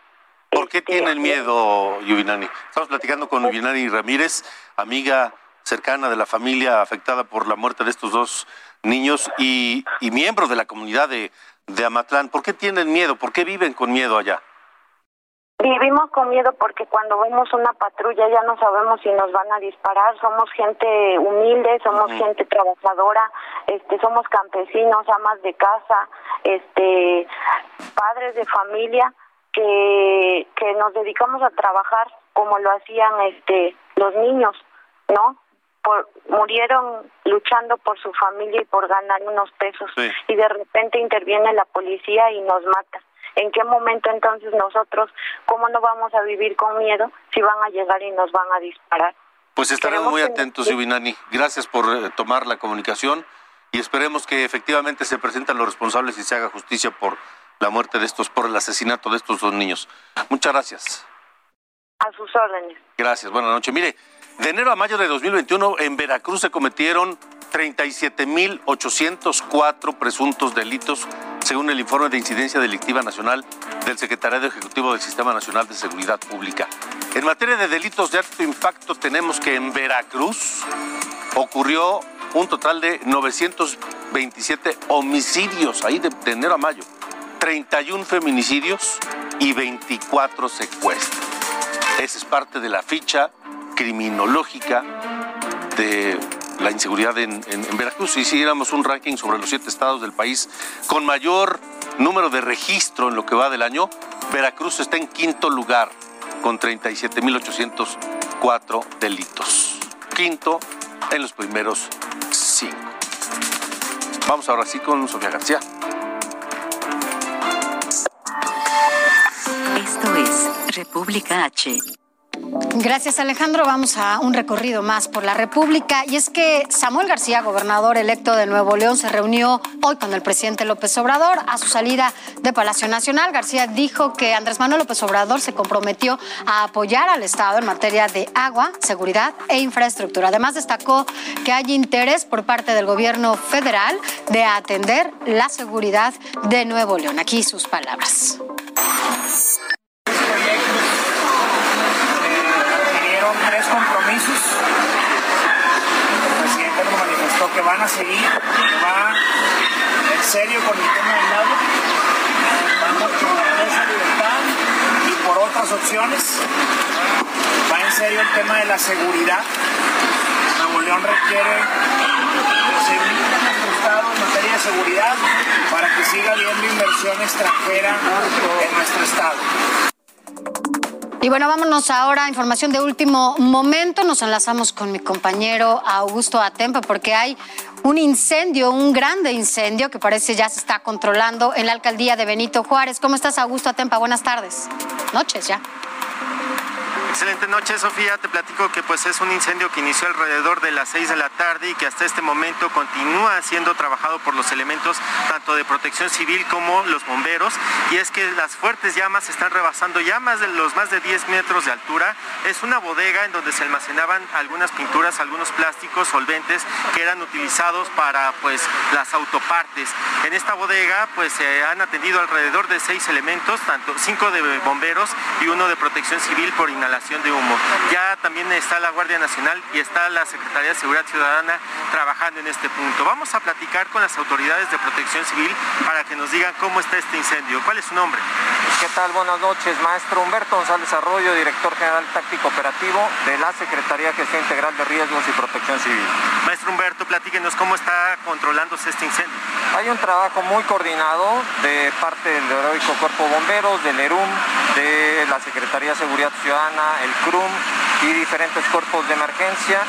¿Por qué tienen miedo, Yubinani? Estamos platicando con Yubinani Ramírez, amiga cercana de la familia afectada por la muerte de estos dos niños y, y miembro de la comunidad de, de Amatlán. ¿Por qué tienen miedo? ¿Por qué viven con miedo allá? Vivimos con miedo porque cuando vemos una patrulla ya no sabemos si nos van a disparar. Somos gente humilde, somos gente trabajadora, este, somos campesinos, amas de casa, este, padres de familia que, que nos dedicamos a trabajar como lo hacían este, los niños, ¿no? Por, murieron luchando por su familia y por ganar unos pesos y de repente interviene la policía y nos mata. ¿En qué momento entonces nosotros, cómo no vamos a vivir con miedo si van a llegar y nos van a disparar? Pues estaremos muy atentos, Yubinani. Gracias por eh, tomar la comunicación y esperemos que efectivamente se presenten los responsables y se haga justicia por la muerte de estos, por el asesinato de estos dos niños. Muchas gracias. A sus órdenes. Gracias, buenas noches. Mire, de enero a mayo de 2021 en Veracruz se cometieron 37.804 presuntos delitos, según el informe de incidencia delictiva nacional del Secretariado Ejecutivo del Sistema Nacional de Seguridad Pública. En materia de delitos de alto impacto, tenemos que en Veracruz ocurrió un total de 927 homicidios, ahí de, de enero a mayo, 31 feminicidios y 24 secuestros. Esa es parte de la ficha criminológica de la inseguridad en, Veracruz. Si hiciéramos un ranking sobre los siete estados del país con mayor número de registro en lo que va del año, Veracruz está en quinto lugar con 37.804 delitos. Quinto en los primeros cinco. Vamos ahora sí con Sofía García. Esto es República H. Gracias Alejandro. Vamos a un recorrido más por la República. Y es que Samuel García, gobernador electo de Nuevo León, se reunió hoy con el presidente López Obrador. A su salida de Palacio Nacional, García dijo que Andrés Manuel López Obrador se comprometió a apoyar al Estado en materia de agua, seguridad e infraestructura. Además, destacó que hay interés por parte del gobierno federal de atender la seguridad de Nuevo León. Aquí sus palabras. Tres compromisos. El presidente nos manifestó que van a seguir, va en serio con el tema del agua, vamos por esa libertad y por otras opciones. Va en serio el tema de la seguridad. Nuevo León requiere Estado en materia de seguridad para que siga habiendo inversión extranjera en nuestro Estado. Y bueno, vámonos ahora a información de último momento. Nos enlazamos con mi compañero Augusto Atempa porque hay un incendio, un grande incendio que parece ya se está controlando en la alcaldía de Benito Juárez. ¿Cómo estás, Augusto Atempa? Buenas tardes. Noches ya. Excelente noche, Sofía. Te platico que pues es un incendio que inició alrededor de las 6 de la tarde y que hasta este momento continúa siendo trabajado por los elementos tanto de protección civil como los bomberos. Y es que las fuertes llamas están rebasando ya más de los más de 10 metros de altura. Es una bodega en donde se almacenaban algunas pinturas, algunos plásticos, solventes que eran utilizados para pues las autopartes. En esta bodega pues se han atendido alrededor de seis elementos, tanto cinco de bomberos y uno de protección civil por inhalación de humo. Ya también está la Guardia Nacional y está la Secretaría de Seguridad Ciudadana trabajando en este punto. Vamos a platicar con las autoridades de protección civil para que nos digan cómo está este incendio. ¿Cuál es su nombre? ¿Qué tal? Buenas noches, maestro Humberto González Arroyo, director general táctico operativo de la Secretaría de Gestión Integral de Riesgos y Protección Civil. Maestro Humberto, platíquenos cómo está controlándose este incendio. Hay un trabajo muy coordinado de parte del heroico Cuerpo Bomberos, del ERUM, de la Secretaría de Seguridad Ciudadana, el CRUM y diferentes cuerpos de emergencia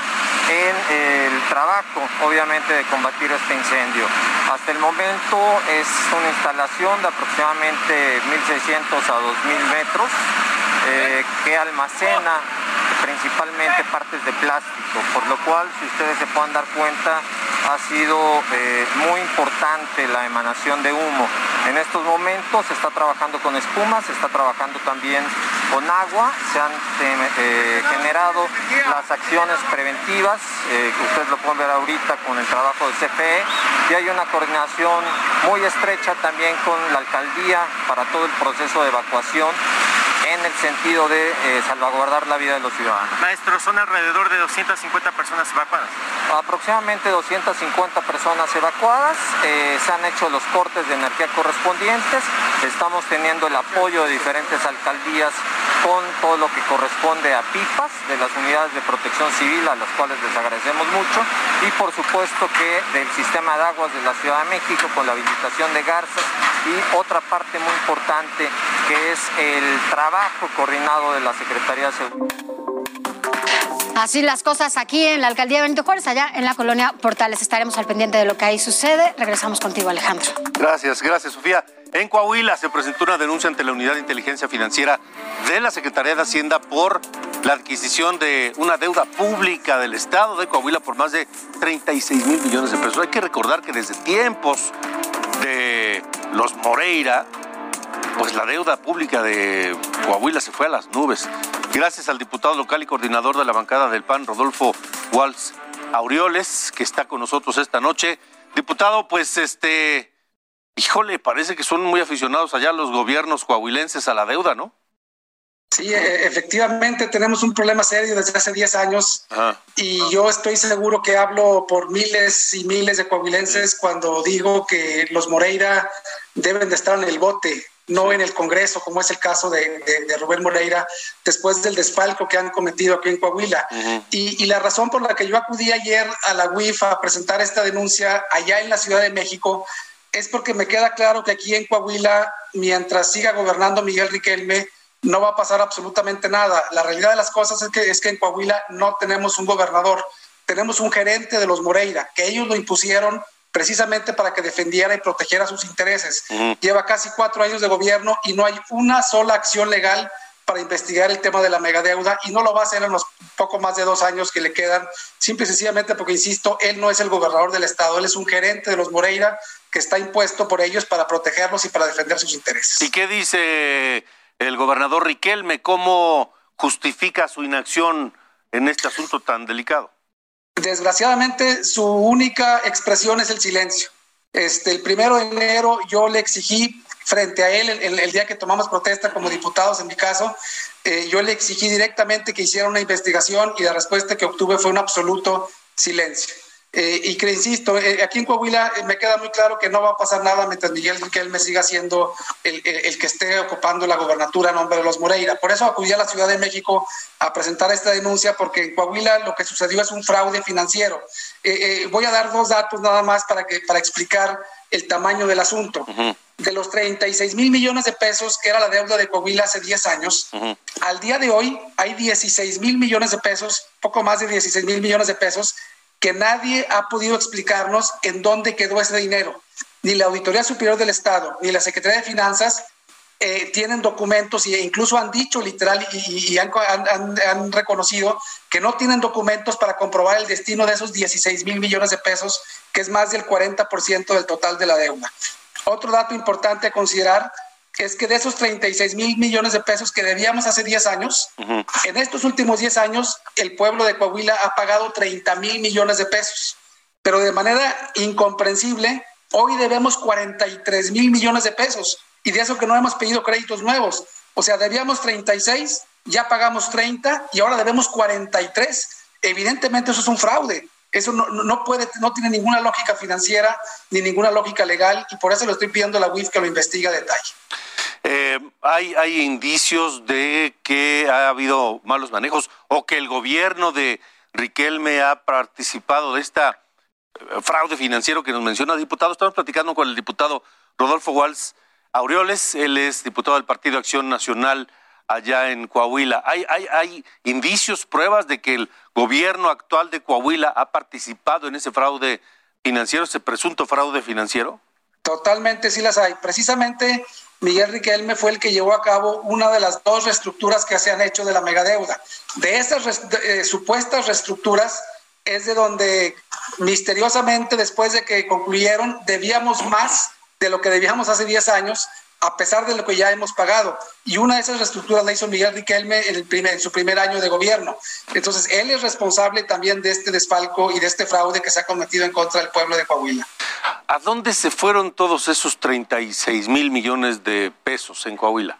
en el trabajo, obviamente, de combatir este incendio. Hasta el momento es una instalación de aproximadamente 1.600 a 2.000 metros eh, que almacena principalmente partes de plástico, por lo cual, si ustedes se puedan dar cuenta, ha sido eh, muy importante la emanación de humo. En estos momentos se está trabajando con espuma, se está trabajando también con agua, se han eh, generado las acciones preventivas, eh, ustedes lo pueden ver ahorita con el trabajo de CFE, y hay una coordinación muy estrecha también con la alcaldía para todo el proceso de evacuación en el sentido de eh, salvaguardar la vida de los ciudadanos. Maestro, son alrededor de 250 personas evacuadas. Aproximadamente 250 personas evacuadas, eh, se han hecho los cortes de energía correspondientes, estamos teniendo el apoyo de diferentes alcaldías con todo lo que corresponde a pipas de las unidades de protección civil, a las cuales les agradecemos mucho, y por supuesto que del sistema de aguas de la Ciudad de México con la habilitación de garzas y otra parte muy importante que es el trabajo coordinado de la Secretaría de Seguridad. Así las cosas aquí en la alcaldía de Benito Juárez, allá en la colonia Portales. Estaremos al pendiente de lo que ahí sucede. Regresamos contigo, Alejandro. Gracias, gracias, Sofía. En Coahuila se presentó una denuncia ante la Unidad de Inteligencia Financiera de la Secretaría de Hacienda por la adquisición de una deuda pública del Estado de Coahuila por más de 36 mil millones de pesos. Hay que recordar que desde tiempos de los Moreira, pues la deuda pública de Coahuila se fue a las nubes. Gracias al diputado local y coordinador de la bancada del PAN, Rodolfo Waltz Aureoles, que está con nosotros esta noche. Diputado, pues este, híjole, parece que son muy aficionados allá los gobiernos coahuilenses a la deuda, ¿no? Sí, e, efectivamente tenemos un problema serio desde hace 10 años y yo estoy seguro que hablo por miles y miles de coahuilenses cuando digo que los Moreira deben de estar en el bote no en el Congreso, como es el caso de, Rubén Moreira, después del desfalco que han cometido aquí en Coahuila. y, y, la razón por la que yo acudí ayer a la UIF a presentar esta denuncia allá en la Ciudad de México es porque me queda claro que aquí en Coahuila, mientras siga gobernando Miguel Riquelme, no va a pasar absolutamente nada. La realidad de las cosas es que, es que en Coahuila no tenemos un gobernador, tenemos un gerente de los Moreira, que ellos lo impusieron precisamente para que defendiera y protegiera sus intereses. Lleva casi cuatro años de gobierno y no hay una sola acción legal para investigar el tema de la megadeuda y no lo va a hacer en los poco más de dos años que le quedan, simple y sencillamente porque, insisto, él no es el gobernador del estado, él es un gerente de los Moreira que está impuesto por ellos para protegerlos y para defender sus intereses. ¿Y qué dice el gobernador Riquelme? ¿Cómo justifica su inacción en este asunto tan delicado? Desgraciadamente, su única expresión es el silencio. Este, el primero de enero yo le exigí frente a él, el, día que tomamos protesta como diputados, en mi caso, eh, yo le exigí directamente que hiciera una investigación y la respuesta que obtuve fue un absoluto silencio. Eh, y que, insisto, eh, aquí en Coahuila eh, me queda muy claro que no va a pasar nada mientras Miguel me siga siendo el, el, que esté ocupando la gobernatura a nombre de los Moreira. Por eso acudí a la Ciudad de México a presentar esta denuncia, porque en Coahuila lo que sucedió es un fraude financiero. voy a dar dos datos nada más para, que, para explicar el tamaño del asunto. De los 36 mil millones de pesos que era la deuda de Coahuila hace 10 años, al día de hoy hay 16 mil millones de pesos, poco más de 16 mil millones de pesos que nadie ha podido explicarnos en dónde quedó ese dinero. Ni la Auditoría Superior del Estado, ni la Secretaría de Finanzas eh, tienen documentos e incluso han dicho literal y, han, han, reconocido que no tienen documentos para comprobar el destino de esos 16 mil millones de pesos, que es más del 40% del total de la deuda. Otro dato importante a considerar es que de esos 36 mil millones de pesos que debíamos hace 10 años, en estos últimos 10 años el pueblo de Coahuila ha pagado 30 mil millones de pesos, pero de manera incomprensible, hoy debemos 43 mil millones de pesos y de eso que no hemos pedido créditos nuevos. O sea, debíamos 36, ya pagamos 30 y ahora debemos 43. Evidentemente eso es un fraude. Eso no, no, puede, no tiene ninguna lógica financiera ni ninguna lógica legal y por eso le estoy pidiendo a la UIF que lo investigue a detalle. Eh, hay, hay indicios de que ha habido malos manejos o que el gobierno de Riquelme ha participado de esta eh, fraude financiero que nos menciona diputado. Estamos platicando con el diputado Rodolfo Walls Aureoles, él es diputado del Partido Acción Nacional allá en Coahuila. ¿Hay, hay, hay indicios, pruebas de que el gobierno actual de Coahuila ha participado en ese fraude financiero, ese presunto fraude financiero? Totalmente sí las hay. Precisamente Miguel Riquelme fue el que llevó a cabo una de las dos reestructuras que se han hecho de la megadeuda. De esas eh, supuestas reestructuras es de donde misteriosamente después de que concluyeron debíamos más de lo que debíamos hace 10 años a pesar de lo que ya hemos pagado. Y una de esas reestructuras la hizo Miguel Riquelme en, el primer, en su primer año de gobierno. Entonces, él es responsable también de este desfalco y de este fraude que se ha cometido en contra del pueblo de Coahuila. ¿A dónde se fueron todos esos 36 mil millones de pesos en Coahuila?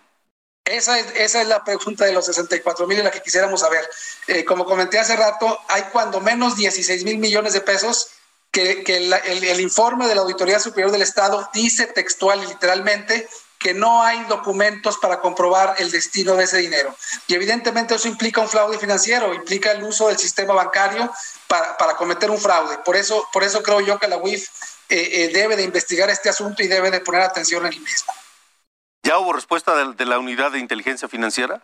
Esa es, esa es la pregunta de los 64 mil en la que quisiéramos saber. Eh, como comenté hace rato, hay cuando menos 16 mil millones de pesos que, el, el, informe de la Auditoría Superior del Estado dice textual y literalmente que no hay documentos para comprobar el destino de ese dinero. Y evidentemente eso implica un fraude financiero, implica el uso del sistema bancario para, cometer un fraude. Por eso, por eso creo yo que la UIF eh, eh, debe de investigar este asunto y debe de poner atención en el mismo. ¿Ya hubo respuesta de la unidad de inteligencia financiera?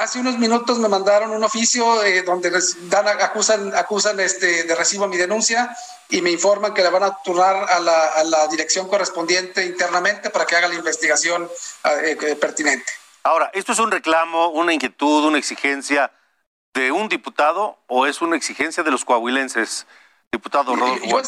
Hace unos minutos me mandaron un oficio eh, donde dan, acusan, acusan este, de recibo mi denuncia y me informan que la van a turnar a la, dirección correspondiente internamente para que haga la investigación eh, eh, pertinente. Ahora, ¿esto es un reclamo, una inquietud, una exigencia de un diputado o es una exigencia de los coahuilenses, diputado Rodolfo?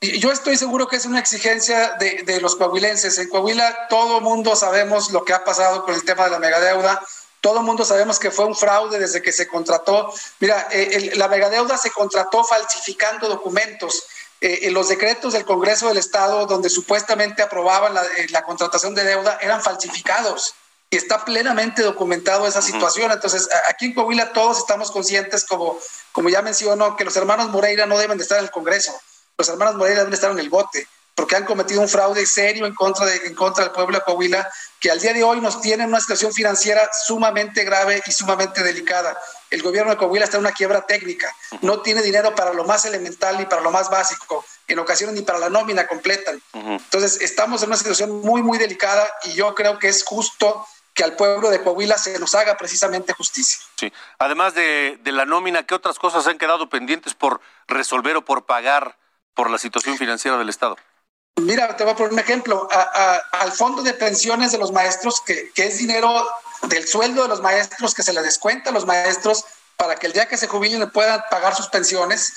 Yo, estoy seguro que es una exigencia de, de los coahuilenses. En Coahuila todo mundo sabemos lo que ha pasado con el tema de la megadeuda todo el mundo sabemos que fue un fraude desde que se contrató. Mira, eh, la megadeuda se contrató falsificando documentos. Eh, en los decretos del Congreso del Estado, donde supuestamente aprobaban la, eh, contratación de deuda, eran falsificados. Y está plenamente documentado esa situación. Entonces, aquí en Coahuila todos estamos conscientes, como, como ya mencionó, que los hermanos Moreira no deben de estar en el Congreso. Los hermanos Moreira deben estar en el bote porque han cometido un fraude serio en contra, de, en contra del pueblo de Coahuila, que al día de hoy nos tienen una situación financiera sumamente grave y sumamente delicada. El gobierno de Coahuila está en una quiebra técnica, no tiene dinero para lo más elemental ni para lo más básico, en ocasiones ni para la nómina completa. Entonces, estamos en una situación muy, muy delicada y yo creo que es justo que al pueblo de Coahuila se nos haga precisamente justicia. Sí. Además de, de la nómina, ¿qué otras cosas han quedado pendientes por resolver o por pagar por la situación financiera del Estado? Mira, te voy a poner un ejemplo. A, a, al fondo de pensiones de los maestros, que, que, es dinero del sueldo de los maestros que se les descuenta a los maestros para que el día que se jubilen puedan pagar sus pensiones.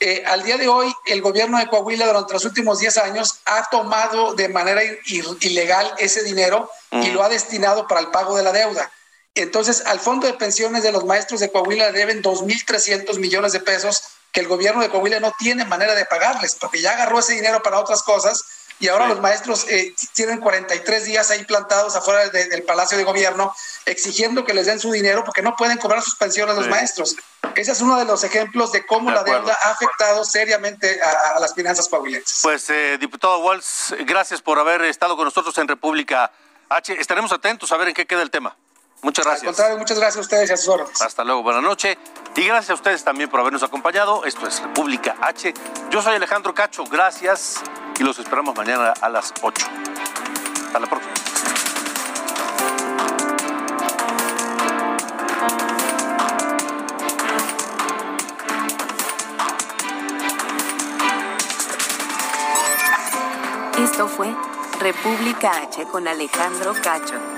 Eh, al día de hoy, el gobierno de Coahuila durante los últimos 10 años ha tomado de manera ilegal ese dinero mm. y lo ha destinado para el pago de la deuda. Entonces, al fondo de pensiones de los maestros de Coahuila deben 2.300 millones de pesos que el gobierno de Coahuila no tiene manera de pagarles, porque ya agarró ese dinero para otras cosas y ahora los maestros eh, tienen 43 días ahí plantados afuera de, del Palacio de Gobierno exigiendo que les den su dinero porque no pueden cobrar sus pensiones sí. los maestros. Ese es uno de los ejemplos de cómo de la deuda ha afectado seriamente a, a las finanzas coahuilenses. Pues, eh, diputado Walls, gracias por haber estado con nosotros en República H. Estaremos atentos a ver en qué queda el tema. Muchas gracias. Al contrario, muchas gracias a ustedes y a sus órdenes. Hasta luego, buenas noches. Y gracias a ustedes también por habernos acompañado. Esto es República H. Yo soy Alejandro Cacho, gracias y los esperamos mañana a las 8. Hasta la próxima. Esto fue República H con Alejandro Cacho.